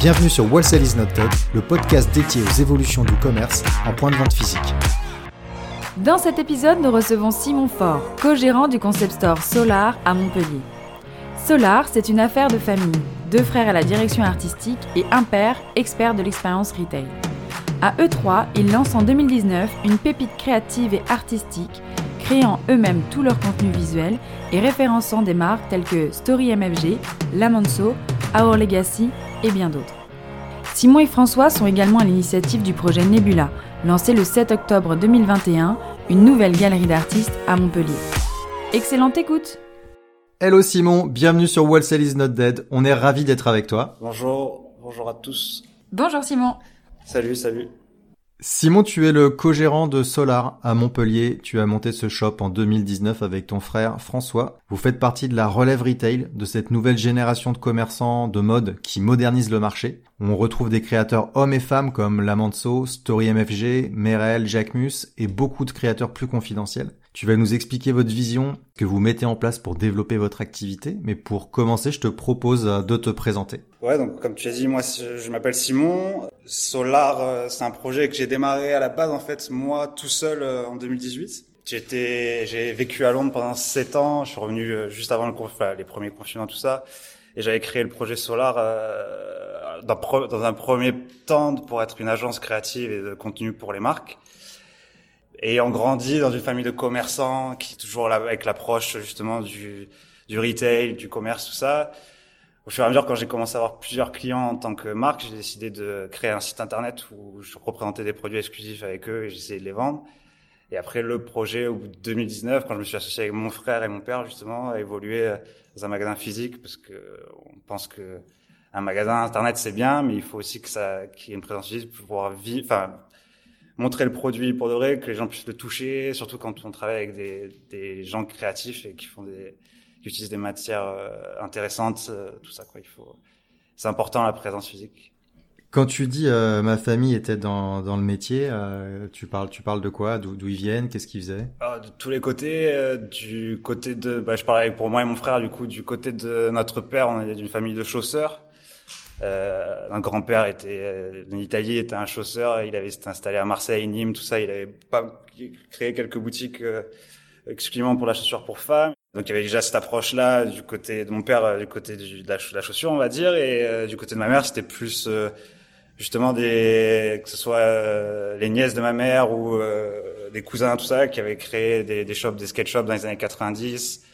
Bienvenue sur Wholesale is not dead, le podcast dédié aux évolutions du commerce en point de vente physique. Dans cet épisode, nous recevons Simon Faure, co-gérant du concept store Solar à Montpellier. Solar, c'est une affaire de famille, deux frères à la direction artistique et un père, expert de l'expérience retail. À E3, ils lancent en 2019 une pépite créative et artistique, créant eux-mêmes tout leur contenu visuel et référençant des marques telles que Story MFG, Lamanso, Our Legacy et bien d'autres. Simon et François sont également à l'initiative du projet Nebula, lancé le 7 octobre 2021, une nouvelle galerie d'artistes à Montpellier. Excellente écoute Hello Simon, bienvenue sur Wholesale is not dead. On est ravi d'être avec toi. Bonjour, bonjour à tous. Bonjour Simon Salut, salut. Simon, tu es le co-gérant de Solar à Montpellier. Tu as monté ce shop en 2019 avec ton frère François. Vous faites partie de la relève retail de cette nouvelle génération de commerçants de mode qui modernise le marché. On retrouve des créateurs hommes et femmes comme Lamanso, Story MFG, Merel, Jacquemus et beaucoup de créateurs plus confidentiels. Tu vas nous expliquer votre vision que vous mettez en place pour développer votre activité, mais pour commencer, je te propose de te présenter. Ouais, donc comme tu as dit, moi je m'appelle Simon. Solar, euh, c'est un projet que j'ai démarré à la base en fait moi tout seul euh, en 2018. J'étais, j'ai vécu à Londres pendant sept ans. Je suis revenu euh, juste avant le enfin, les premiers confinements, tout ça, et j'avais créé le projet Solar euh, dans, un premier temps pour être une agence créative et de contenu pour les marques. Et on grandit dans une famille de commerçants qui toujours avec l'approche justement du, du retail, du commerce, tout ça. Au fur et à mesure, quand j'ai commencé à avoir plusieurs clients en tant que marque, j'ai décidé de créer un site internet où je représentais des produits exclusifs avec eux et j'essayais de les vendre. Et après, le projet, au bout de 2019, quand je me suis associé avec mon frère et mon père, justement, a évolué dans un magasin physique parce que on pense que un magasin internet c'est bien, mais il faut aussi que ça, qu'il y ait une présence physique pour pouvoir vivre, enfin, montrer le produit pour de vrai, que les gens puissent le toucher, surtout quand on travaille avec des, des gens créatifs et qui font des, qui utilisent des matières euh, intéressantes, euh, tout ça quoi. Il faut, c'est important la présence physique. Quand tu dis euh, ma famille était dans, dans le métier, euh, tu parles tu parles de quoi? D'où ils viennent? Qu'est-ce qu'ils faisaient? Ah, De tous les côtés. Euh, du côté de, bah, je parlais pour moi et mon frère. Du coup, du côté de notre père, on est d'une famille de chausseurs. Euh, un grand-père était en Italie, était un chausseur. Il avait s'était installé à Marseille, Nîmes, tout ça. Il avait pas créé quelques boutiques euh, exclusivement pour la chaussure pour femmes. Donc il y avait déjà cette approche-là du côté de mon père, du côté de la, chaussure, on va dire, et euh, du côté de ma mère, c'était plus euh, justement des que ce soit euh, les nièces de ma mère ou des cousins, tout ça, qui avaient créé des, des shops, des skate shops dans les années 90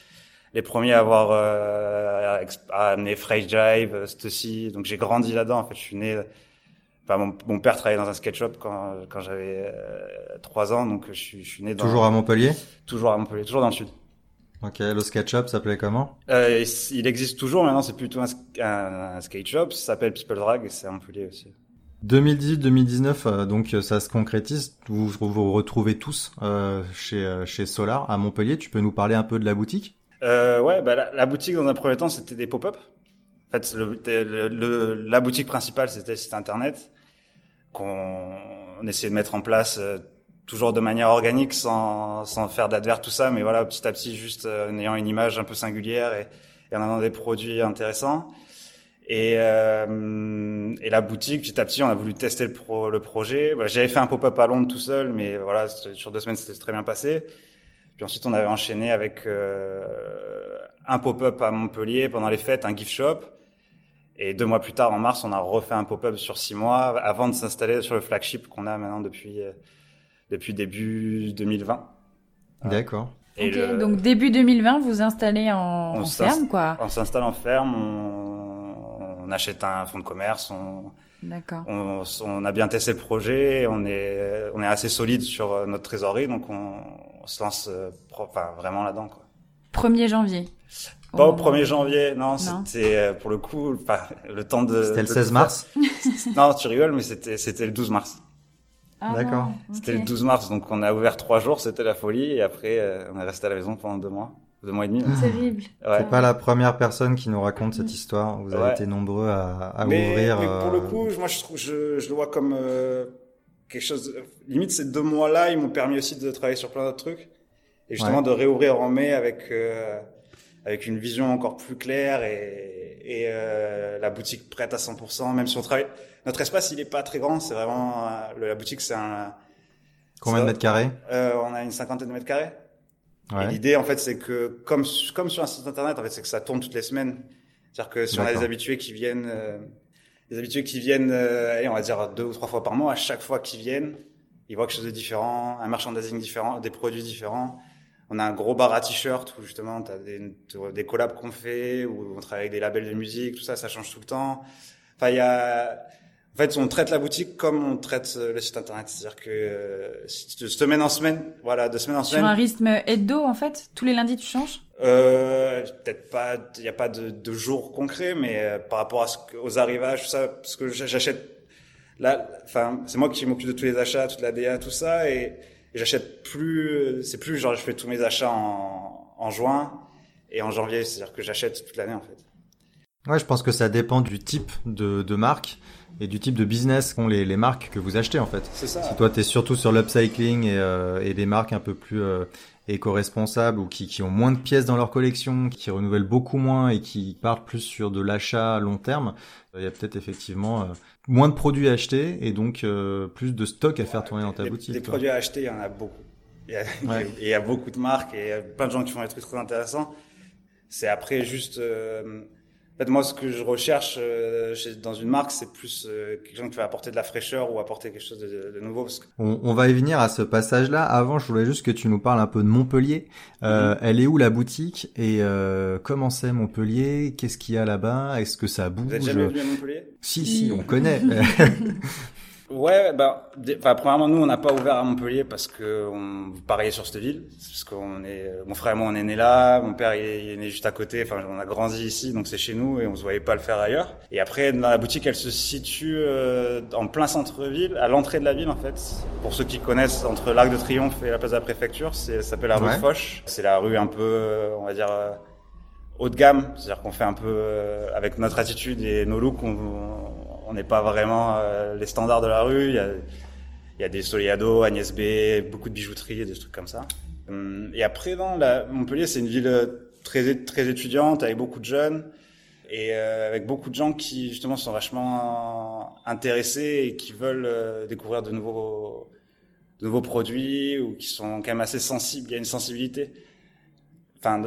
les premiers à avoir euh, à amené Fresh Jive, Stussy. Donc j'ai grandi là-dedans. En fait, je suis né. Enfin, mon, mon père travaillait dans un skate shop quand, quand j'avais trois ans, donc je je suis né dans. Toujours à Montpellier? Toujours à Montpellier, toujours dans le sud. Ok, le skate shop s'appelait comment? Euh, Il existe toujours. Maintenant, c'est plutôt un, un, un, skate shop. Ça s'appelle People Drag et c'est à Montpellier aussi. 2018-2019, euh, donc ça se concrétise. Vous vous retrouvez tous euh, chez chez Solar à Montpellier. Tu peux nous parler un peu de la boutique? Euh, ouais, bah, la, la, boutique dans un premier temps c'était des pop-up. En fait, le, le, le, la boutique principale c'était le site internet qu'on essayait de mettre en place euh, toujours de manière organique, sans, sans faire d'advert tout ça, mais voilà petit à petit juste euh, en ayant une image un peu singulière et, et en ayant des produits intéressants. Et, euh, et la boutique, petit à petit, on a voulu tester le, pro, le projet. Bah, J'avais fait un pop-up à Londres tout seul, mais voilà, sur deux semaines, c'était très bien passé. Puis ensuite, on avait enchaîné avec euh, un pop-up à Montpellier pendant les fêtes, un gift shop. Et deux mois plus tard, en mars, on a refait un pop-up sur six mois avant de s'installer sur le flagship qu'on a maintenant depuis euh, depuis début 2020. D'accord. Okay, le... donc début 2020, vous installez en, en ferme, quoi On s'installe en ferme, on, on, achète un fonds de commerce, on, on, on, a bien testé le projet, on est, on est assez solide sur euh, notre trésorerie, donc on, on se lance euh, enfin, vraiment là-dedans. Quoi. 1er janvier Pas au 1er janvier, non, non. c'était euh, pour le coup enfin, le temps de... C'était le 16 mars Non, tu rigoles, mais c'était, c'était le 12 mars. Ah D'accord. C'était le 12 mars, donc on a ouvert trois jours, c'était la folie, et après euh, on est resté à la maison pendant deux mois, deux mois et demi. même. Terrible. Ouais. C'est pas la première personne qui nous raconte cette Mm. histoire. Vous avez Ouais. été nombreux à, à mais, ouvrir. mais pour le euh, coup, moi je trouve, je, je le vois comme euh, quelque chose. de- Limite, ces deux mois-là, ils m'ont permis aussi de travailler sur plein d'autres trucs, et justement Ouais. de réouvrir en mai avec euh, avec une vision encore plus claire et, et euh, la boutique prête à 100%. Même si on travaille, notre espace il est pas très grand, c'est vraiment euh, la boutique, c'est un. Combien de mètres carrés euh, On a une cinquantaine de mètres carrés. Ouais. l'idée, en fait, c'est que, comme, comme sur un site internet, en fait, c'est que ça tourne toutes les semaines. C'est-à-dire que si on a des habitués qui viennent, euh, des habitués qui viennent, euh, allez, on va dire deux ou trois fois par mois, à chaque fois qu'ils viennent, ils voient quelque chose de différent, un merchandising différent, des produits différents. On a un gros bar à t-shirt où justement t'as des, des collabs qu'on fait, où on travaille avec des labels de musique, tout ça, ça change tout le temps. Enfin, il y a, en fait, on traite la boutique comme on traite euh, le site internet. C'est-à-dire que euh, de semaine en semaine, voilà, de semaine en Sur semaine, un rythme hebdo, en fait Tous les lundis, tu changes? Euh, peut-être pas, il n'y a pas de, de jour concret, mais euh, par rapport à ce que- aux arrivages, tout ça, parce que j'a- j'achète là, enfin, c'est moi qui m'occupe de tous les achats, toute la DA, tout ça, et j'achète plus, c'est plus genre je fais tous mes achats en, en juin et en janvier, c'est-à-dire que j'achète toute l'année en fait. Ouais, je pense que ça dépend du type de, de marque et du type de business qu'ont les, les marques que vous achetez en fait. C'est ça. Si toi t'es surtout sur l'upcycling et, euh, et des marques un peu plus euh, éco-responsables ou qui, qui ont moins de pièces dans leur collection, qui renouvellent beaucoup moins et qui partent plus sur de l'achat à long terme, il y a peut-être effectivement euh, moins de produits à acheter et donc euh, plus de stock à faire tourner dans ta les, boutique. Les quoi. produits à acheter, il y en a beaucoup. Il y a, Ouais. et il y a beaucoup de marques et il y a plein de gens qui font des trucs très intéressants. C'est après juste. En fait, moi, ce que je recherche euh, chez- dans une marque, c'est plus euh, quelqu'un qui va apporter de la fraîcheur ou apporter quelque chose de, de nouveau. Parce que On, on va y venir à ce passage-là. Avant, je voulais juste que tu nous parles un peu de Montpellier. Euh, Elle est où la boutique? Et euh, comment c'est Montpellier? Qu'est-ce qu'il y a là-bas? Est-ce que ça bouge vous êtes jamais venu à Montpellier? Si, si, on connaît. Ouais, bah, enfin, premièrement, nous, on n'a pas ouvert à Montpellier parce que on pariait sur cette ville. Parce qu'on est, mon frère et moi, on est nés là. Mon père, il est, il est né juste à côté. Enfin, on a grandi ici, donc c'est chez nous et on se voyait pas le faire ailleurs. Et après, dans la boutique, elle se situe euh, en plein centre-ville, à l'entrée de la ville, en fait. Pour ceux qui connaissent, entre l'Arc de Triomphe et la place de la Préfecture, c'est, ça s'appelle la rue Ouais. Foch. C'est la rue un peu, euh, on va dire, euh, haut de gamme. C'est-à-dire qu'on fait un peu, euh, avec notre attitude et nos looks, on, on n'est pas vraiment euh, les standards de la rue. Il y a, des Soleado, Agnès B, beaucoup de bijouterie, des trucs comme ça. Hum, Et après, dans la, Montpellier, c'est une ville euh, très très étudiante, avec beaucoup de jeunes et euh, avec beaucoup de gens qui justement sont vachement intéressés et qui veulent découvrir de nouveaux de nouveaux produits ou qui sont quand même assez sensibles. Il y a une sensibilité. Enfin,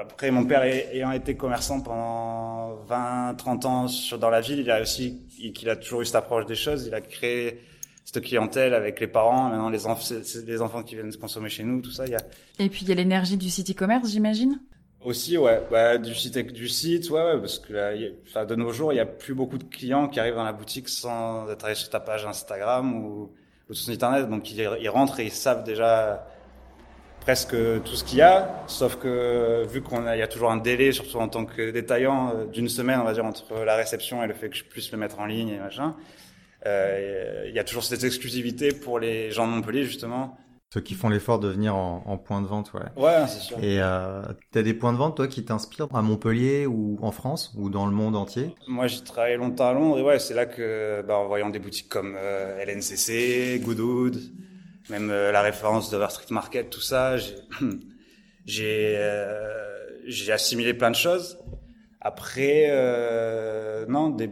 après, mon père ay- ayant été commerçant pendant 20, 30 ans sur, dans la ville, il a aussi, il, qu'il a toujours eu cette approche des choses. Il a créé cette clientèle avec les parents. Maintenant, les, enf- les enfants qui viennent consommer chez nous, tout ça. Il y a Et puis, il y a l'énergie du site e-commerce, j'imagine? Aussi, ouais, bah, du site, du site, ouais, ouais, parce que là, il y a- enfin, de nos jours, il y a plus beaucoup de clients qui arrivent dans la boutique sans être allés sur ta page Instagram ou, ou sur internet. Donc, ils, ils rentrent et ils savent déjà presque tout ce qu'il y a, sauf que vu qu'on a, il y a toujours un délai, surtout en tant que détaillant, euh, d'une semaine, on va dire, entre la réception et le fait que je puisse le mettre en ligne et machin. Euh, il y a toujours cette exclusivité pour les gens de Montpellier, justement. Ceux qui font l'effort de venir en, en point de vente, ouais. Ouais, c'est sûr. Et euh, t'as des points de vente, toi, qui t'inspirent à Montpellier ou en France ou dans le monde entier? Moi, j'ai travaillé longtemps à Londres et ouais, c'est là que, bah, en voyant des boutiques comme euh, LNCC, Goodwood, même euh, la référence d'Over Street Market, tout ça, j'ai, euh, j'ai assimilé plein de choses. Après, euh, non, des,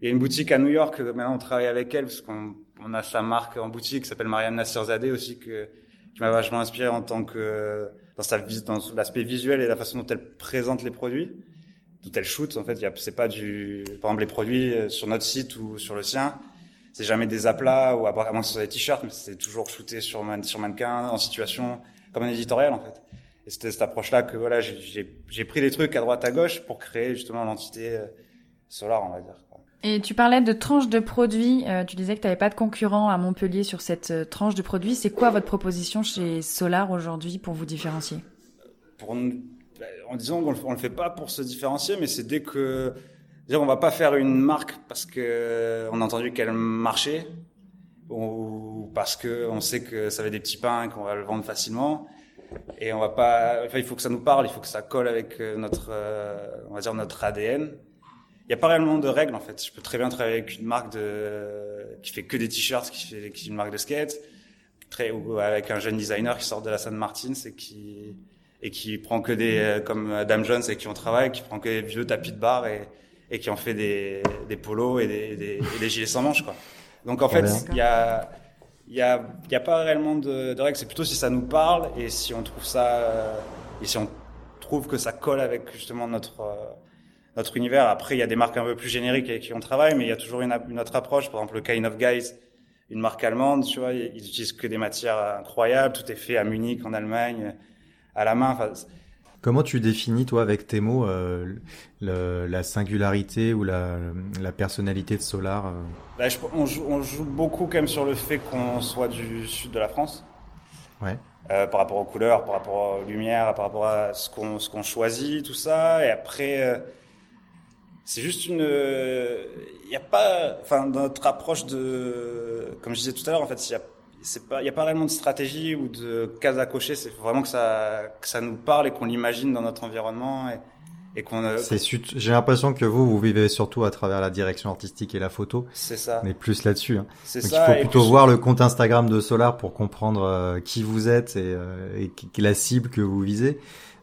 il y a une boutique à New York, euh, maintenant on travaille avec elle parce qu'on on a sa marque en boutique qui s'appelle Marianne Nasserzadeh aussi que qui m'a vachement inspiré en tant que dans sa dans l'aspect visuel et la façon dont elle présente les produits dont elle shoot en fait c'est pas du par exemple les produits sur notre site ou sur le sien c'est jamais des aplats ou à moins que ce soit des t-shirts mais c'est toujours shooté sur man, sur mannequin en situation comme un éditorial en fait et c'était cette approche là que voilà j'ai- pris des trucs à droite à gauche pour créer justement l'entité euh, Solar on va dire quoi. Et tu parlais de tranche de produits. euh, tu disais que tu n'avais pas de concurrent à Montpellier sur cette euh, tranche de produits. C'est quoi votre proposition chez Solar aujourd'hui pour vous différencier? Pour nous- en disant qu'on on le fait pas pour se différencier, mais c'est dès que dire on va pas faire une marque parce que on a entendu qu'elle marchait, ou parce que on sait que ça être des petits pains et qu'on va le vendre facilement. Et on va pas, enfin, il faut que ça nous parle, il faut que ça colle avec euh, notre, euh, on va dire notre ADN. Il n'y a pas réellement de règles en fait. Je peux très bien travailler avec une marque de qui fait que des t-shirts, qui fait qui est une marque de skate, très ou avec un jeune designer qui sort de la San Martin et qui et qui prend que des euh, comme Adam Jones et qui on travaille, qui prend que des vieux tapis de bar et et qui en fait des des polos et des des, et des gilets sans manches quoi. Donc en fait, il y a il y a, y a pas réellement de, de règles. C'est plutôt si ça nous parle et si on trouve ça euh, et si on trouve que ça colle avec justement notre euh, notre univers. Après, il y a des marques un peu plus génériques avec qui on travaille, mais il y a toujours une, une autre approche. Par exemple, le Kind of Guys, une marque allemande, tu vois, ils utilisent que des matières incroyables. Tout est fait à Munich, en Allemagne, à la main. Enfin, Comment tu définis, toi, avec tes mots, euh, le, la singularité ou la, la personnalité de Solar euh bah, je, on, joue, on, joue, beaucoup quand même sur le fait qu'on soit du sud de la France. Ouais. Euh, par rapport aux couleurs, par rapport aux lumières, par rapport à ce qu'on qu'on choisit, tout ça. Et après, c'est juste une. Il n'y a pas. Enfin, dans notre approche de. Comme je disais tout à l'heure, en fait, il y a il y a pas réellement de stratégie ou de case à cocher. C'est vraiment que ça, que ça nous parle et qu'on l'imagine dans notre environnement et, et qu'on. C'est j'ai l'impression que vous, vous vivez surtout à travers la direction artistique et la photo. C'est ça. Mais plus là-dessus. Hein. C'est ça. Il faut plutôt voir le compte Instagram de Solar pour comprendre euh, qui vous êtes et, euh, et, la cible que vous visez.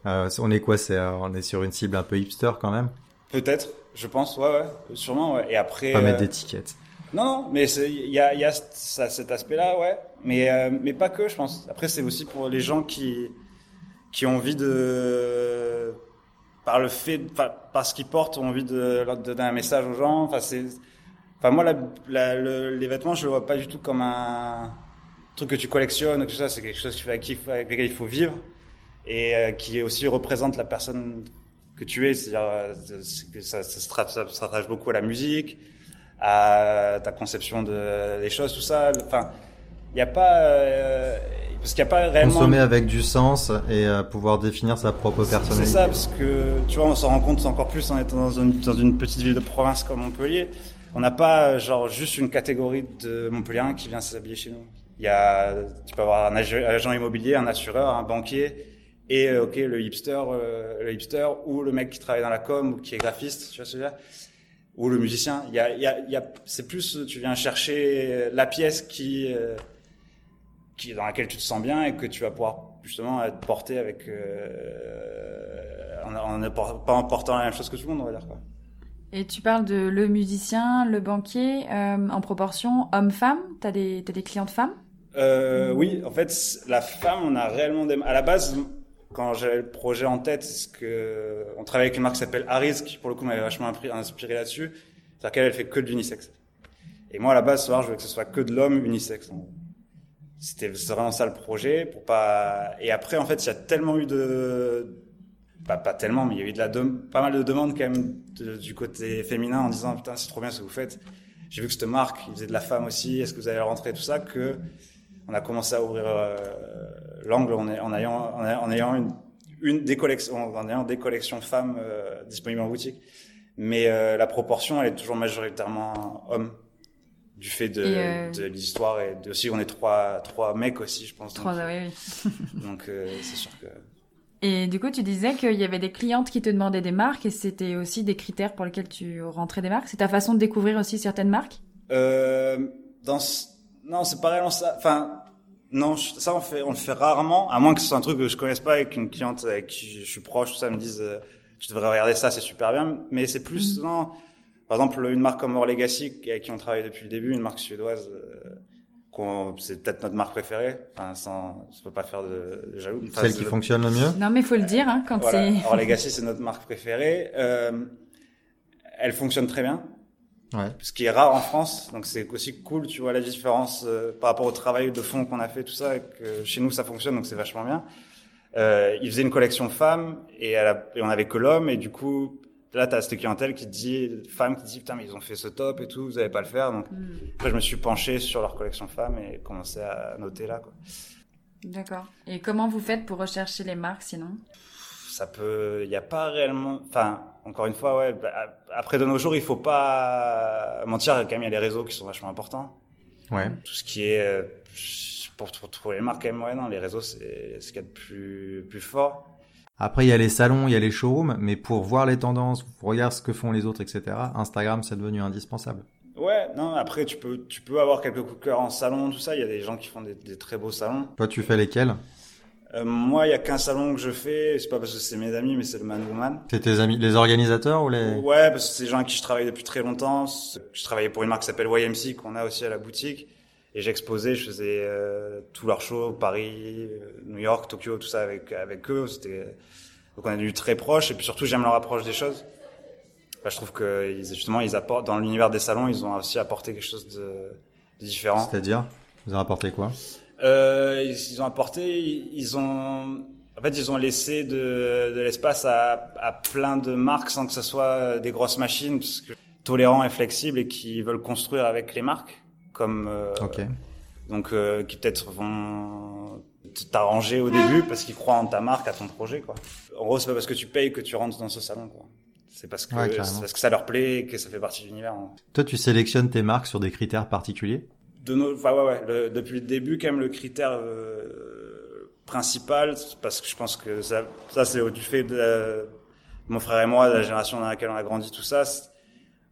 Euh, on est quoi C'est on est sur une cible un peu hipster quand même? Peut-être, je pense, ouais, ouais, sûrement. Ouais. Et après. Pas mettre d'étiquette. Non, mais il y a, cet aspect-là, ouais. Mais, euh, mais pas que, je pense. Après, c'est aussi pour les gens qui, qui ont envie de, par le fait, par, par ce qu'ils portent, ont envie de leur donner un message aux gens. Enfin, c'est, enfin, moi, les vêtements, je le vois pas du tout comme un truc que tu collectionnes, tout ça. C'est quelque chose avec, lequel il faut vivre et euh, qui aussi représente la personne que tu es. C'est-à-dire, euh, ça, se rattache beaucoup à la musique à ta conception de, des choses, tout ça. Enfin, il n'y a pas, euh, parce qu'il n'y a pas réellement. Consommer avec du sens et euh, pouvoir définir sa propre personnalité. C'est ça, parce que tu vois, on s'en rend compte encore plus en étant dans une, dans une petite ville de province comme Montpellier. On n'a pas genre juste une catégorie de Montpellier qui vient s'habiller chez nous. Il y a, tu peux avoir un agent immobilier, un assureur, un banquier, et euh, ok le hipster, euh, le hipster ou le mec qui travaille dans la com ou qui est graphiste, tu vois ce que je veux dire ou le musicien. Il y a, il y a, il y a c'est plus, tu viens chercher la pièce qui, euh, qui dans laquelle tu te sens bien et que tu vas pouvoir justement être porté avec, euh, en, en, pas en portant la même chose que tout le monde, on va dire quoi. Et tu parles de le musicien, le banquier, euh, en proportion homme-femme. T'as des, t'as des clientes femmes? Euh, Oui, en fait, la femme, on a réellement des... À la base, quand j'avais le projet en tête, c'est que on travaille avec une marque qui s'appelle Harris, qui pour le coup m'avait vachement inspiré là-dessus. C'est-à-dire qu'elle, elle fait que de l'unisexe. Et moi, à la base, ce soir, je voulais que ce soit que de l'homme unisexe. C'était vraiment ça le projet, pour pas. Et après, en fait, il y a tellement eu de, pas, tellement, mais il y a eu de la pas mal de demandes quand même du côté féminin en disant putain, c'est trop bien ce que vous faites. J'ai vu que cette marque, il faisait de la femme aussi. Est-ce que vous allez rentrer tout ça que on a commencé à ouvrir euh, l'angle en, en, ayant, en, ayant une, une des collections, en ayant des collections femmes euh, disponibles en boutique. Mais euh, la proportion, elle est toujours majoritairement homme du fait de, euh... de l'histoire et de, aussi on est trois trois mecs aussi, je pense. Trois, donc, oui, oui. donc euh, c'est sûr que. Et du coup, tu disais qu'il y avait des clientes qui te demandaient des marques et c'était aussi des critères pour lesquels tu rentrais des marques. C'est ta façon de découvrir aussi certaines marques? Euh, Non, c'est pas réellement ça. Enfin, non, ça on fait, on le fait rarement, à moins que ce soit un truc que je connaisse pas avec une cliente avec qui je suis proche, tout ça me dise, euh, tu devrais regarder ça, c'est super bien. Mais c'est plus, mm. non, par exemple, une marque comme More Legacy, avec qui on travaille depuis le début, une marque suédoise, euh, c'est peut-être notre marque préférée. Enfin, sans, je peux pas faire de, de jaloux. Celle qui fonctionne le mieux. Non, mais faut le dire, hein, quand voilà. c'est. More Legacy, c'est notre marque préférée. Euh, elle fonctionne très bien. Ouais. Ce qui est rare en France, donc c'est aussi cool, tu vois la différence euh, par rapport au travail de fond qu'on a fait, tout ça, et que chez nous ça fonctionne, donc c'est vachement bien. Euh, il faisait une collection femmes et, a, et on avait que l'homme, et du coup là t'as cette clientèle qui te dit, femme qui te dit putain mais ils ont fait ce top et tout, vous allez pas le faire, donc mm. après je me suis penché sur leur collection femmes et commencé à noter là quoi. D'accord. Et comment vous faites pour rechercher les marques sinon? Ça peut, il n'y a pas réellement, enfin, encore une fois, ouais, bah, après de nos jours, il faut pas mentir, quand même, il y a les réseaux qui sont vachement importants. Ouais. Tout ce qui est euh, pour, pour trouver les marques, quand même, ouais, non, les réseaux, c'est ce qu'il y a de plus, plus fort. Après, il y a les salons, il y a les showrooms, mais pour voir les tendances, pour regarder ce que font les autres, etc., Instagram, c'est devenu indispensable. Ouais, non, après, tu peux, tu peux avoir quelques coups de cœur en salon, tout ça. Il y a des gens qui font des, des très beaux salons. Toi, tu fais lesquels? Euh, Moi, il y a qu'un salon que je fais. C'est pas parce que c'est mes amis, mais c'est le Man Woman. C'est tes amis, les organisateurs ou les Ouais, parce que c'est des gens avec qui je travaille depuis très longtemps. Je travaillais pour une marque qui s'appelle YMC, qu'on a aussi à la boutique. Et j'exposais, je faisais euh, tous leurs shows, Paris, euh, New York, Tokyo, tout ça avec, avec eux. C'était donc on est devenu très proches et puis surtout j'aime leur approche des choses. je trouve que justement ils apportent dans l'univers des salons, ils ont aussi apporté quelque chose de, de différent. C'est-à-dire, vous avez apporté quoi? Euh, ils, ont apporté, ils ont, en fait, ils ont laissé de, de l'espace à, à, plein de marques sans que ce soit des grosses machines, parce que tolérants et flexibles et qui veulent construire avec les marques, comme euh, donc euh, qui peut-être vont t'arranger au début parce qu'ils croient en ta marque, à ton projet, quoi. En gros, c'est pas parce que tu payes que tu rentres dans ce salon, quoi. C'est parce que parce que ça leur plaît, que ça fait partie de l'univers. Hein. Toi, tu sélectionnes tes marques sur des critères particuliers? De nos, enfin ouais, ouais. Depuis le début, quand même, le critère euh, principal, parce que je pense que ça, ça c'est du fait de, mon frère et moi, de la génération dans laquelle on a grandi, tout ça.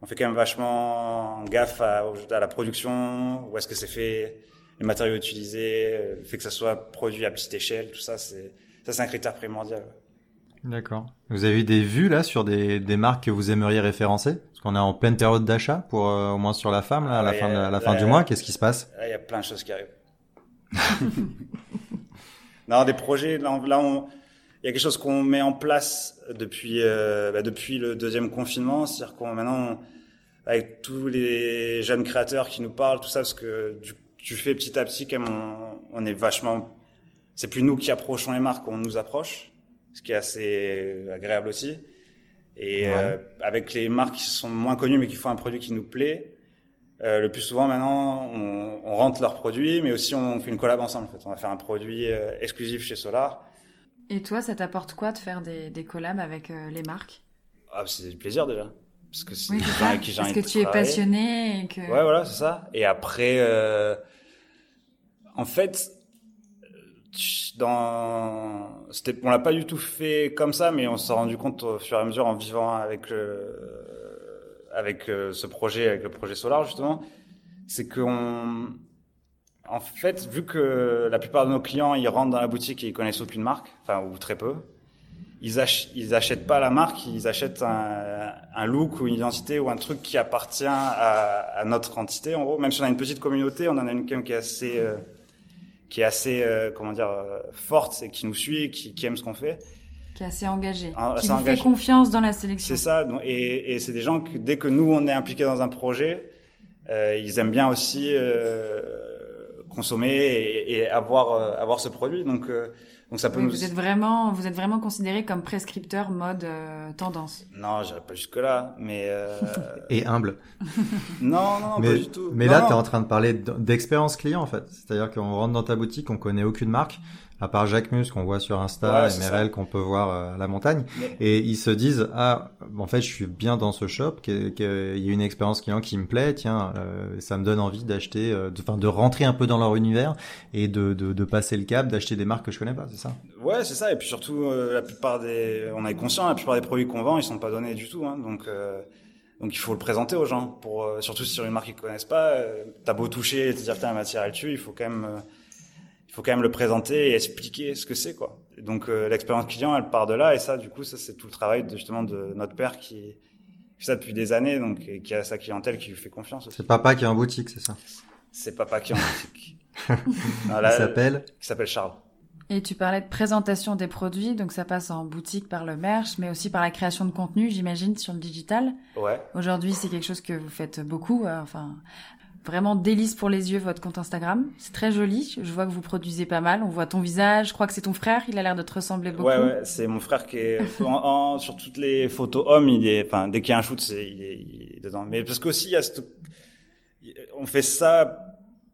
On fait quand même vachement gaffe à, la production, où est-ce que c'est fait, les matériaux utilisés, le fait que ça soit produit à petite échelle, tout ça, c'est ça c'est un critère primordial. D'accord. Vous avez eu des vues là sur des marques que vous aimeriez référencer? Parce qu'on est en pleine période d'achat pour euh, au moins sur la femme là, à la fin, de, la fin du mois. Qu'est-ce qui se passe? Il y a plein de choses qui arrivent. non, des projets. Là, on, il y a quelque chose qu'on met en place depuis euh, bah, depuis le deuxième confinement, c'est-à-dire qu'on maintenant avec tous les jeunes créateurs qui nous parlent, tout ça, parce que du tu fais petit à petit on, on est vachement c'est plus nous qui approchons les marques on nous approche ce qui est assez agréable aussi et euh, avec les marques qui sont moins connues mais qui font un produit qui nous plaît euh, le plus souvent maintenant on, on, rentre leurs produits mais aussi on fait une collab ensemble en fait. On va faire un produit euh, exclusif chez Solar. Et toi ça t'apporte quoi de faire des, des collabs avec euh, les marques? Ah, c'est du plaisir déjà. Parce que c'est oui, avec qui j'ai Parce que tu es passionné et que... Ouais, voilà, c'est ça. Et après, euh, en fait, dans, c'était, on l'a pas du tout fait comme ça, mais on s'est rendu compte au fur et à mesure en vivant avec le, avec euh, ce projet, avec le projet Solar justement, c'est qu'on, en fait, vu que la plupart de nos clients, ils rentrent dans la boutique et ils connaissent aucune marque, enfin ou très peu, ils, ach ils achètent pas la marque, ils achètent un, look ou une identité ou un truc qui appartient à, à, notre entité. En gros, même si on a une petite communauté, on en a une qui est assez euh, qui est assez, euh, comment dire, euh, forte et qui nous suit, qui, qui aime ce qu'on fait. Qui est assez engagé. Ah, qui fait confiance dans la sélection. C'est ça. Et, et c'est des gens que dès que nous, on est impliqué dans un projet, euh, ils aiment bien aussi euh, consommer et, et avoir, euh, avoir ce produit. Donc, donc ça peut Vous êtes vraiment, vous êtes vraiment considéré comme prescripteur mode euh, tendance. Non, j'irai pas jusque là, mais. Euh... Et humble. non, non, mais, pas du tout. Mais là, tu es en train de parler d'expérience client en fait. C'est-à-dire qu'on rentre dans ta boutique, on connaît aucune marque, à part Jacques Mus qu'on voit sur Insta et Merel qu'on peut voir euh, à la montagne, et ils se disent ah en fait je suis bien dans ce shop, qu'il y a une expérience client qui me plaît, tiens euh, ça me donne envie d'acheter, euh, de, de rentrer un peu dans leur univers et de, de, de passer le cap, d'acheter des marques que je connais pas, c'est ça? Ouais c'est ça. Et puis surtout la plupart des, on est conscient la plupart des produits qu'on vend ils sont pas donnés du tout, hein, donc donc il faut le présenter aux gens pour surtout sur une marque qu'ils connaissent pas, t'as beau toucher et te dire tiens la matière elle tue, il faut quand même faut quand même le présenter et expliquer ce que c'est quoi. donc euh, l'expérience client, elle part de là et ça, du coup, ça c'est tout le travail de, justement de notre père qui fait ça depuis des années, donc et qui a sa clientèle qui lui fait confiance. C'est papa qui est en boutique, c'est ça? C'est papa qui est en boutique. il s'appelle? Il s'appelle Charles. Et tu parlais de présentation des produits, donc ça passe en boutique par le merch, mais aussi par la création de contenu, j'imagine, sur le digital. Ouais. Aujourd'hui, c'est quelque chose que vous faites beaucoup. Euh, enfin, vraiment délice pour les yeux votre compte Instagram. C'est très joli. Je vois que vous produisez pas mal. On voit ton visage. Je crois que c'est ton frère. Il a l'air de te ressembler beaucoup. Ouais, ouais. C'est mon frère qui est en, sur toutes les photos hommes. Il est, enfin, dès qu'il y a un shoot, c'est il, est, dedans. Mais parce qu'aussi il y a cette... on fait ça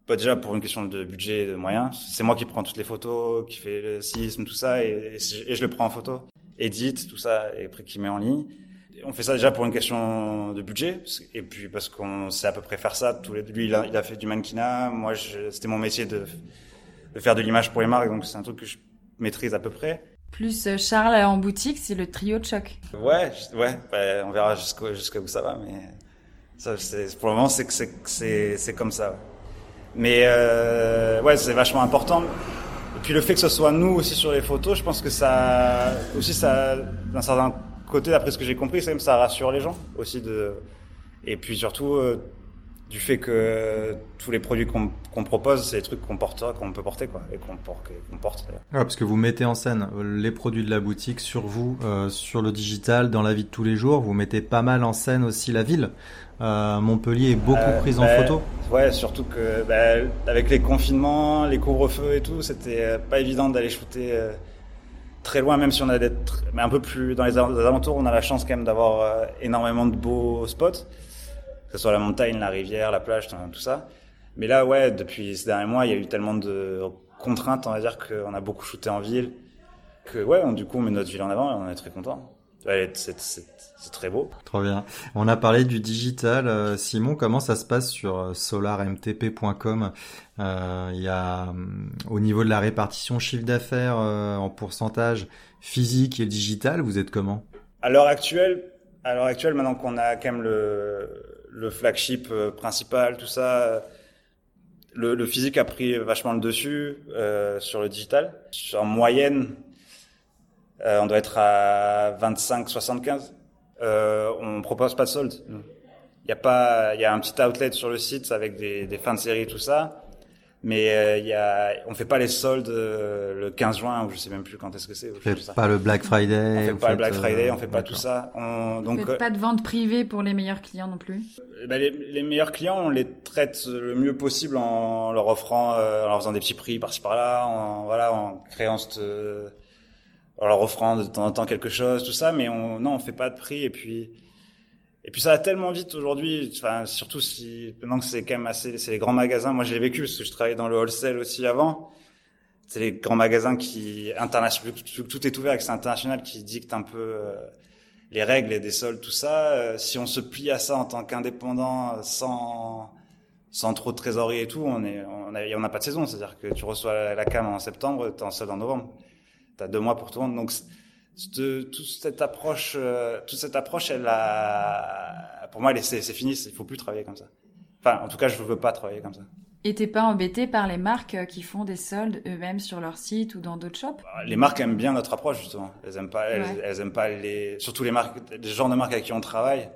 pas déjà pour une question de budget, de moyens. C'est moi qui prends toutes les photos, qui fait le sisme, tout ça, et, et, je le prends en photo, édite tout ça, et après qui met en ligne on fait ça déjà pour une question de budget, et puis parce qu'on sait à peu près faire ça. Tous les, lui, il a, il a fait du mannequinat. Moi, c'était mon métier de, de faire de l'image pour les marques, donc c'est un truc que je maîtrise à peu près. Plus euh, Charles en boutique, c'est le trio de choc. Ouais, ouais, bah, on verra jusqu'à où ça va, mais ça, pour le moment, c'est que c'est c'est comme ça. Mais euh, ouais, c'est vachement important. Et puis le fait que ce soit nous aussi sur les photos, je pense que ça aussi ça d'un certain côté, d'après ce que j'ai compris, c'est ça rassure les gens aussi de. Et puis surtout euh, du fait que tous les produits qu'on propose, c'est des trucs qu'on qu'on peut porter quoi, et qu'on porte. porte ouais, parce que vous mettez en scène les produits de la boutique sur vous, euh, sur le digital, dans la vie de tous les jours. Vous mettez pas mal en scène aussi la ville. Euh, Montpellier est beaucoup euh, prise en bah, photo. Ouais, surtout que bah, avec les confinements, les couvre-feux et tout, c'était pas évident d'aller shooter très loin, même si on a d'être, un peu plus dans les alentours, on a la chance quand même d'avoir énormément de beaux spots que ce soit la montagne, la rivière, la plage, tout ça. Mais là, ouais, depuis ces derniers mois, il y a eu tellement de contraintes, on va dire, qu'on a beaucoup shooté en ville, que ouais, du coup, on met notre ville en avant et on est très content. Ouais, c'est très beau. Trop bien. On a parlé du digital. Euh, Simon, comment ça se passe sur euh, solarmtp.com euh, Il y a au niveau de la répartition chiffre d'affaires en pourcentage physique et digital, vous êtes comment? À l'heure actuelle, à l'heure actuelle, maintenant qu'on a quand même le le flagship euh, principal, tout ça. Le, le, physique a pris vachement le dessus euh, sur le digital. En moyenne, euh, on doit être à 25-75. Euh, on propose pas de solde. Il y a pas, il y a un petit outlet sur le site avec des, des fins de série, tout ça mais euh, il y a, on fait pas les soldes euh, le 15 juin ou je sais même plus quand est-ce que c'est. On fait pas le Black Friday. On fait pas le Black Friday, on fait pas tout ça. On, donc faites pas de vente privée pour les meilleurs clients non plus? Bah, les, les, meilleurs clients, on les traite le mieux possible en leur offrant, euh, en leur faisant des petits prix par-ci par-là, en voilà, en créant cette, en leur offrant de temps en temps quelque chose, tout ça. Mais on, non, on fait pas de prix et puis et puis ça va tellement vite aujourd'hui, enfin surtout si maintenant que c'est quand même assez, c'est les grands magasins. Moi j'ai vécu parce que je travaillais dans le wholesale aussi avant. C'est les grands magasins qui international, tout est ouvert, que c'est international qui dicte un peu euh, les règles et des soldes, tout ça. Euh, si on se plie à ça en tant qu'indépendant, sans sans trop de trésorerie et tout, on est, on a, on a pas de saison. C'est-à-dire que tu reçois la, cam en septembre, t'es en solde en novembre. T'as deux mois pour tout monde. Donc toute cette approche, euh, toute cette approche, elle a, pour moi, c'est fini. Il faut plus travailler comme ça. Enfin, en tout cas, je veux pas travailler comme ça. Et t'es pas embêté par les marques euh, qui font des soldes eux-mêmes sur leur site ou dans d'autres shops? Bah, Les marques aiment bien notre approche justement. Elles aiment pas, elles, aiment pas les, surtout les marques, les genres de marques avec qui on travaille.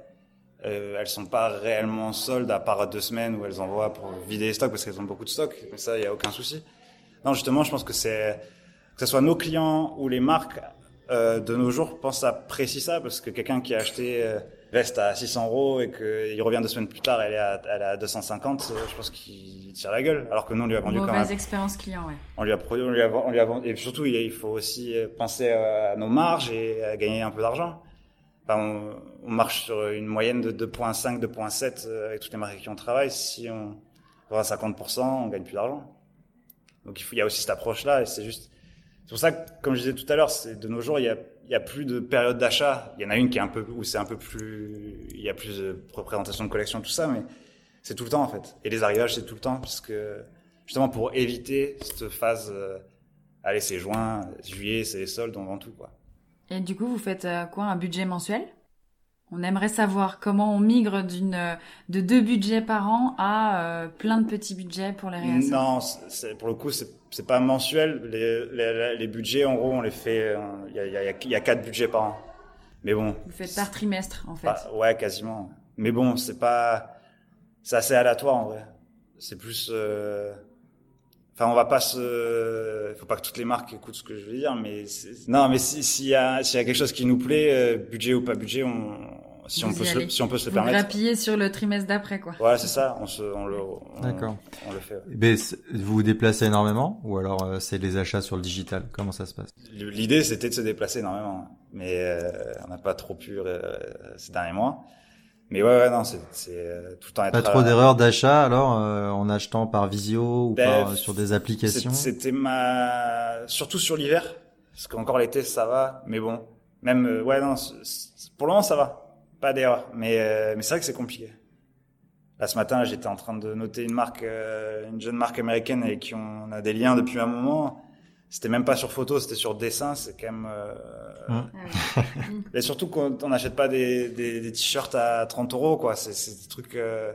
Euh, elles sont pas réellement soldes à part deux semaines où elles envoient pour vider les stocks parce qu'elles ont beaucoup de stocks. Mais ça, il y a aucun souci. Non, justement, je pense que c'est que ce soit nos clients ou les marques euh, de nos jours, pense à précis ça parce que quelqu'un qui a acheté euh, veste à 600 euros et qu'il revient deux semaines plus tard, elle est à, elle est à 250, euh, je pense qu'il tire la gueule. Alors que nous, on lui a vendu quand même. expérience client, ouais. On lui a produit, on lui a, on lui a vendu, et surtout, il faut aussi penser à nos marges et à gagner un peu d'argent. Enfin, on, on, marche sur une moyenne de 2.5, 2.7 avec toutes les marques qui on travaille. Si on va à 50%, on gagne plus d'argent. Donc il faut, il y a aussi cette approche-là et c'est juste, c'est pour ça que, comme je disais tout à l'heure, c'est de nos jours, il y a, y a plus de période d'achat. Il y en a une qui est un peu où c'est un peu plus, il y a plus de représentation de collection, tout ça, mais c'est tout le temps en fait. Et les arrivages, c'est tout le temps, puisque justement pour éviter cette phase, euh, allez, c'est juin, juillet, c'est les soldes, on vend tout quoi. Et du coup, vous faites euh, quoi, un budget mensuel? On aimerait savoir comment on migre d'une euh, de deux budgets par an à euh, plein de petits budgets pour les réactions. Non, c'est, pour le coup, c'est, c'est pas mensuel. Les, les, les, budgets, en gros, on les fait. Euh, il y, a, y, a, y a quatre budgets par an. Mais bon. Vous faites par trimestre, en fait. ouais, quasiment. Mais bon, c'est pas. C'est assez aléatoire en vrai. C'est plus. Euh... Enfin, on va pas se. Il faut pas que toutes les marques écoutent ce que je veux dire, mais non, mais s'il si y a s'il y a quelque chose qui nous plaît, budget ou pas budget, on si on, peut se, si on peut se le permettre. Grappiller sur le trimestre d'après, quoi. Ouais, c'est ça. On se, on le, D'accord. On le fait. Ouais. Mais vous vous déplacez énormément ou alors euh, c'est les achats sur le digital? Comment ça se passe? L'idée, c'était de se déplacer énormément, mais euh, on n'a pas trop pu euh, ces derniers mois. Mais ouais, ouais non, c'est euh, tout le temps être. Pas trop d'erreurs d'achat alors en achetant par visio ou ben, par, sur des applications? C'était ma, surtout sur l'hiver, parce qu'encore l'été ça va, mais bon, même ouais non, pour le moment ça va pas d'erreur. Mais, euh, mais c'est vrai que c'est compliqué. Là, ce matin, j'étais en train de noter une marque, euh, une jeune marque américaine avec qui on a des liens depuis un moment. C'était même pas sur photo, c'était sur dessin. C'est quand même. Euh... Et surtout quand on n'achète pas des, des, des t-shirts à 30 euros, quoi. C'est, c'est des trucs. Euh,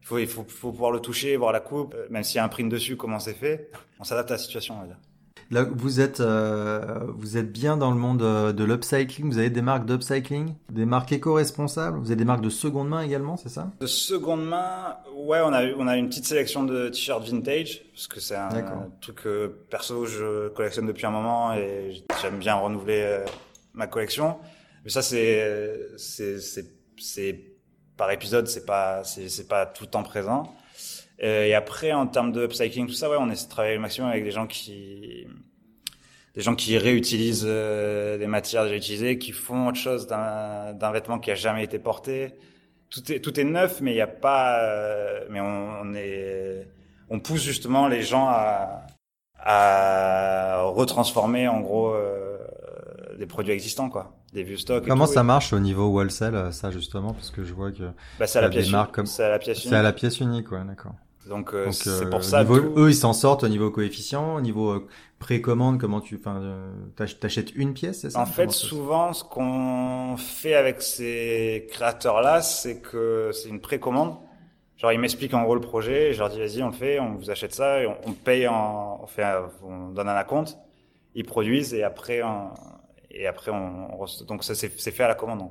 il faut, il faut, faut pouvoir le toucher, voir la coupe, même s'il y a un print dessus, comment c'est fait. On s'adapte à la situation, on va dire. Là, vous êtes, euh, vous êtes bien dans le monde euh, de l'upcycling. Vous avez des marques d'upcycling, des marques éco-responsables. Vous avez des marques de seconde main également, c'est ça? De seconde main, ouais, on a on a une petite sélection de t-shirts vintage parce que c'est un, truc que perso je collectionne depuis un moment et j'aime bien renouveler euh, ma collection. Mais ça, c'est c'est c'est c'est par épisode, c'est pas c'est c'est pas tout le temps présent. Euh, et après, en termes de upcycling, tout ça, ouais, on essaie de travailler au maximum avec des gens qui, des gens qui réutilisent euh, des matières déjà utilisées, qui font autre chose d'un, vêtement qui a jamais été porté. Tout est, tout est neuf, mais il n'y a pas, euh, mais on, on, est, on pousse justement les gens à, à retransformer en gros euh, des produits existants, quoi des vieux stocks. Comment ça marche au niveau wholesale, ça justement, parce que je vois que bah, c'est à la pièce, comme... c'est à la pièce unique. C'est à la pièce unique, ouais, d'accord. Donc euh, c'est pour ça. Niveau, Eux, ils s'en sortent au niveau coefficient, au niveau euh, précommande. Comment tu, enfin, euh, t'achètes une pièce, c'est ça En fait, souvent, ce qu'on fait avec ces créateurs-là, c'est que c'est une précommande. Genre, ils m'expliquent en gros le projet. Je leur dis, vas-y, on le fait, on vous achète ça, et on, on paye en, on fait, on donne un compte. Ils produisent et après, on, et après, on, on donc ça c'est fait à la commande.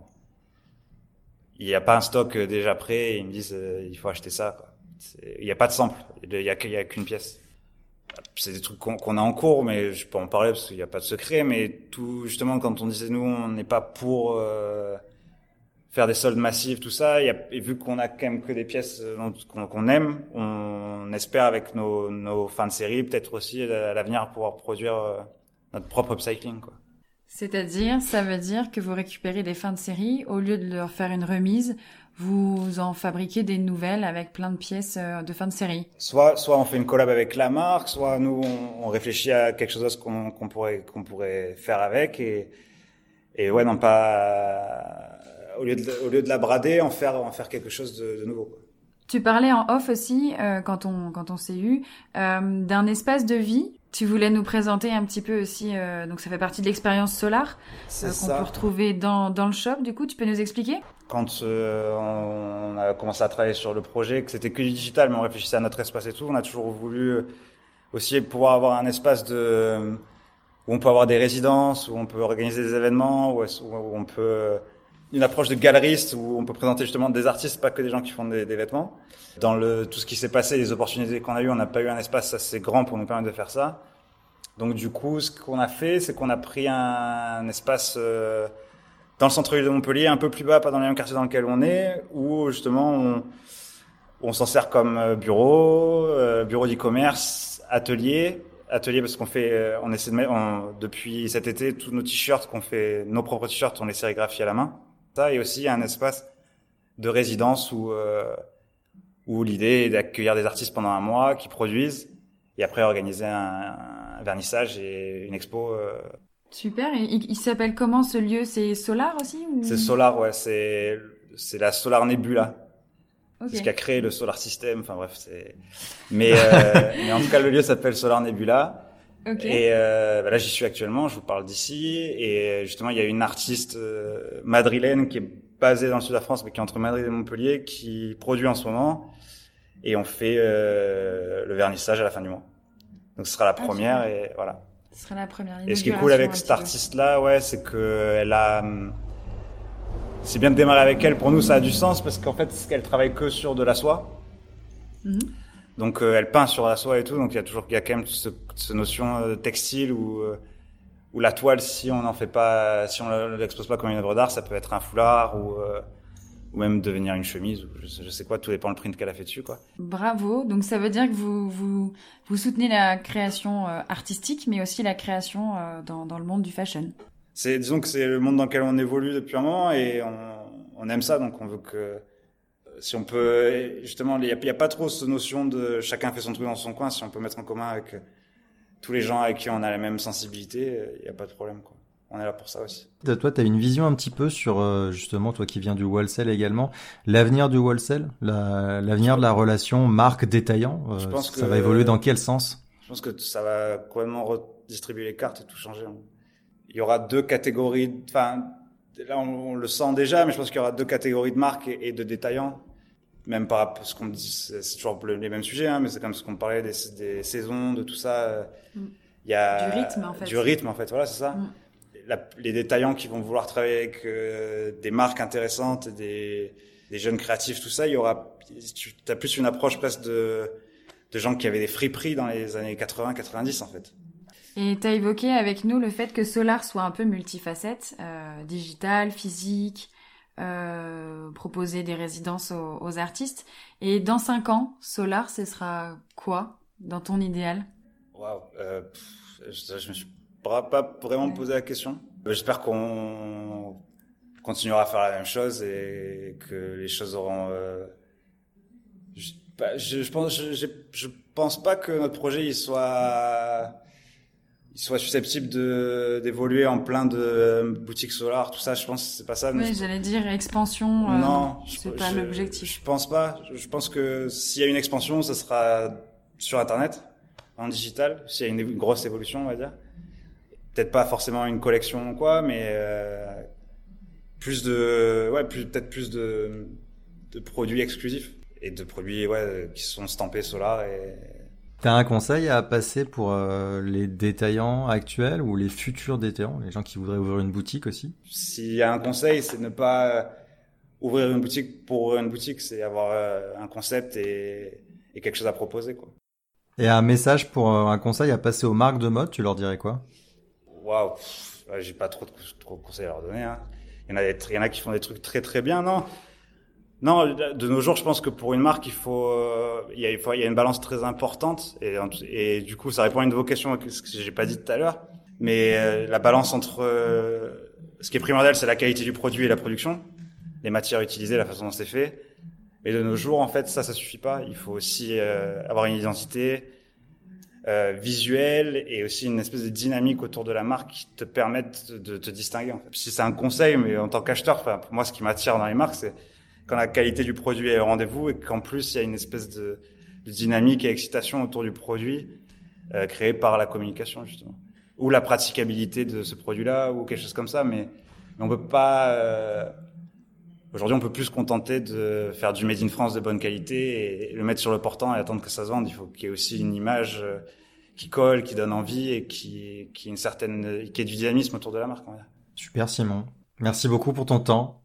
Il n'y a pas un stock déjà prêt. Et ils me disent, il faut acheter ça. Quoi. Il n'y a pas de sample, il n'y a, qu'une pièce. C'est des trucs qu'on a en cours, mais je peux en parler parce qu'il n'y a pas de secret. Mais tout justement, quand on disait nous, on n'est pas pour euh, faire des soldes massifs, tout ça. Et vu qu'on a quand même que des pièces euh, qu'on aime, on espère avec nos, nos fins de série, peut-être aussi à l'avenir pouvoir produire euh, notre propre upcycling. Quoi. C'est-à-dire, ça veut dire que vous récupérez des fins de série, au lieu de leur faire une remise, vous en fabriquez des nouvelles avec plein de pièces euh, de fin de série. Soit, soit on fait une collab avec la marque, soit nous on, réfléchit à quelque chose qu'on pourrait qu'on pourrait faire avec et et ouais non pas au lieu de au lieu de la brader en faire en faire quelque chose de, de nouveau. Tu parlais en off aussi euh, quand on quand on s'est eu euh, d'un espace de vie tu voulais nous présenter un petit peu aussi, euh, donc ça fait partie de l'expérience Solar euh, qu'on peut retrouver dans, dans le shop. Du coup, tu peux nous expliquer? Quand euh, on a commencé à travailler sur le projet, que c'était que du digital, mais on réfléchissait à notre espace et tout, on a toujours voulu aussi pouvoir avoir un espace de où on peut avoir des résidences, où on peut organiser des événements, où, on peut une approche de galeriste où on peut présenter justement des artistes, pas que des gens qui font des, vêtements. Dans le, tout ce qui s'est passé, les opportunités qu'on a eues, on n'a pas eu un espace assez grand pour nous permettre de faire ça. Donc du coup, ce qu'on a fait, c'est qu'on a pris un, espace euh, dans le centre-ville de Montpellier, un peu plus bas, pas dans le même quartier dans lequel on est, où justement on, on s'en sert comme euh, bureau, euh, bureau d'e-commerce, atelier, atelier parce qu'on fait, on essaie de mettre, depuis cet été, tous nos t-shirts qu'on fait, nos propres t-shirts, on les sérigraphie à la main. Ça et aussi un espace de résidence où où l'idée est d'accueillir des artistes pendant un mois qui produisent et après organiser un, un vernissage et une expo. Euh... Super. Et il, s'appelle comment ce lieu? C'est Solar aussi ou... C'est Solar, ouais. C'est c'est la Solar Nebula. Okay. C'est ce qui a créé le Solar System. Enfin bref, c'est. Mais, euh, mais en tout cas, le lieu s'appelle Solar Nebula. Okay. Et euh, bah là, j'y suis actuellement. Je vous parle d'ici. Et justement, il y a une artiste euh, madrilène qui est basée dans le sud de la France, mais qui est entre Madrid et Montpellier, qui produit en ce moment et on fait euh, le vernissage à la fin du mois. Donc ce sera la ah, première et voilà. Ce sera la première. Et ce qui est cool avec cette artiste-là, ouais, c'est que elle a, hum, c'est bien de démarrer avec elle. Pour nous, ça a du sens parce qu'en fait, elle travaille que sur de la soie. Mhm. Donc euh, elle peint sur la soie et tout. Donc il y a toujours, il y a quand même cette notion euh, textile ou euh, la toile, si on n'en fait pas, si on l'expose pas comme une œuvre d'art, ça peut être un foulard ou ou même devenir une chemise ou je, sais quoi, tout dépend le print qu'elle a fait dessus quoi. Bravo. Donc ça veut dire que vous vous vous soutenez la création artistique mais aussi la création dans dans le monde du fashion. C'est disons que c'est le monde dans lequel on évolue depuis un moment et on on aime ça donc on veut que si on peut justement il y, a, pas trop cette notion de chacun fait son truc dans son coin si on peut mettre en commun avec tous les gens avec qui on a la même sensibilité il y a pas de problème quoi on est là pour ça aussi. Toi, tu as une vision un petit peu sur, euh, justement, toi qui viens du wholesale également, l'avenir du wholesale, l'avenir de la relation marque-détaillant, euh, je pense que ça va évoluer dans quel sens? Je pense que ça va complètement redistribuer les cartes et tout changer. Hein. Il y aura deux catégories, enfin, là on, le sent déjà, mais je pense qu'il y aura deux catégories de marques et, de détaillants. Même par rapport à ce qu'on dit, c'est toujours les mêmes sujets, hein, mais c'est comme ce qu'on parlait des, des, saisons, de tout ça. Mm. Il y a du rythme en fait. Du rythme en fait, voilà, c'est ça. Mm les détaillants qui vont vouloir travailler avec euh, des marques intéressantes, des, des jeunes créatifs, tout ça, il y aura, tu as plus une approche presque de, de gens qui avaient des friperies dans les années 80-90 en fait. Et tu as évoqué avec nous le fait que Solar soit un peu multifacette, euh, digital, physique, euh, proposer des résidences aux, artistes. Et dans cinq ans, Solar, ce sera quoi dans ton idéal? Waouh, euh, je, je me pas vraiment poser la question. J'espère qu'on continuera à faire la même chose et que les choses auront. Je, bah, pense pas que notre projet il soit, il soit susceptible de d'évoluer en plein de boutiques solaires, tout ça. Je pense c'est pas ça. Oui, j'allais dire expansion. Euh, non, c'est pas l'objectif. Je pense pas. Je pense que s'il y a une expansion, ça sera sur Internet, en digital. S'il y a une grosse évolution, on va dire peut-être pas forcément une collection ou quoi, mais euh, plus de, ouais, plus peut-être plus de, de produits exclusifs et de produits ouais qui sont stampés Solar et T'as un conseil à passer pour euh, les détaillants actuels ou les futurs détaillants, les gens qui voudraient ouvrir une boutique aussi? S'il y a un conseil, c'est ne pas ouvrir une boutique pour ouvrir une boutique, c'est avoir euh, un concept et, et, quelque chose à proposer. Quoi. Et un message pour un conseil à passer aux marques de mode, tu leur dirais quoi? Waouh, j'ai pas trop de, trop de conseils à leur donner. Hein. Il y en a, il y en a qui font des trucs très très bien, non? Non, de nos jours, je pense que pour une marque, il faut, euh, il y a, une balance très importante et, du coup, ça répond à une questions, ce que j'ai pas dit tout à l'heure. Mais euh, la balance entre euh, ce qui est primordial, c'est la qualité du produit et la production, les matières utilisées, la façon dont c'est fait. Et de nos jours, en fait, ça, ça suffit pas. Il faut aussi avoir une identité, euh, visuel et aussi une espèce de dynamique autour de la marque qui te permettent de te distinguer. Si c'est un conseil, mais en tant qu'acheteur, pour moi, ce qui m'attire dans les marques, c'est quand la qualité du produit est au rendez-vous et qu'en plus, il y a une espèce de, dynamique et excitation autour du produit euh, créée par la communication, justement. Ou la praticabilité de ce produit-là, ou quelque chose comme ça, mais, mais on peut pas... Euh, Aujourd'hui, on peut plus se contenter de faire du made in France de bonne qualité et le mettre sur le portant et attendre que ça se vende. Il faut qu'il y ait aussi une image euh, qui colle, qui donne envie et qui, qui une certaine, qui ait du dynamisme autour de la marque. Super Simon. Merci beaucoup pour ton temps.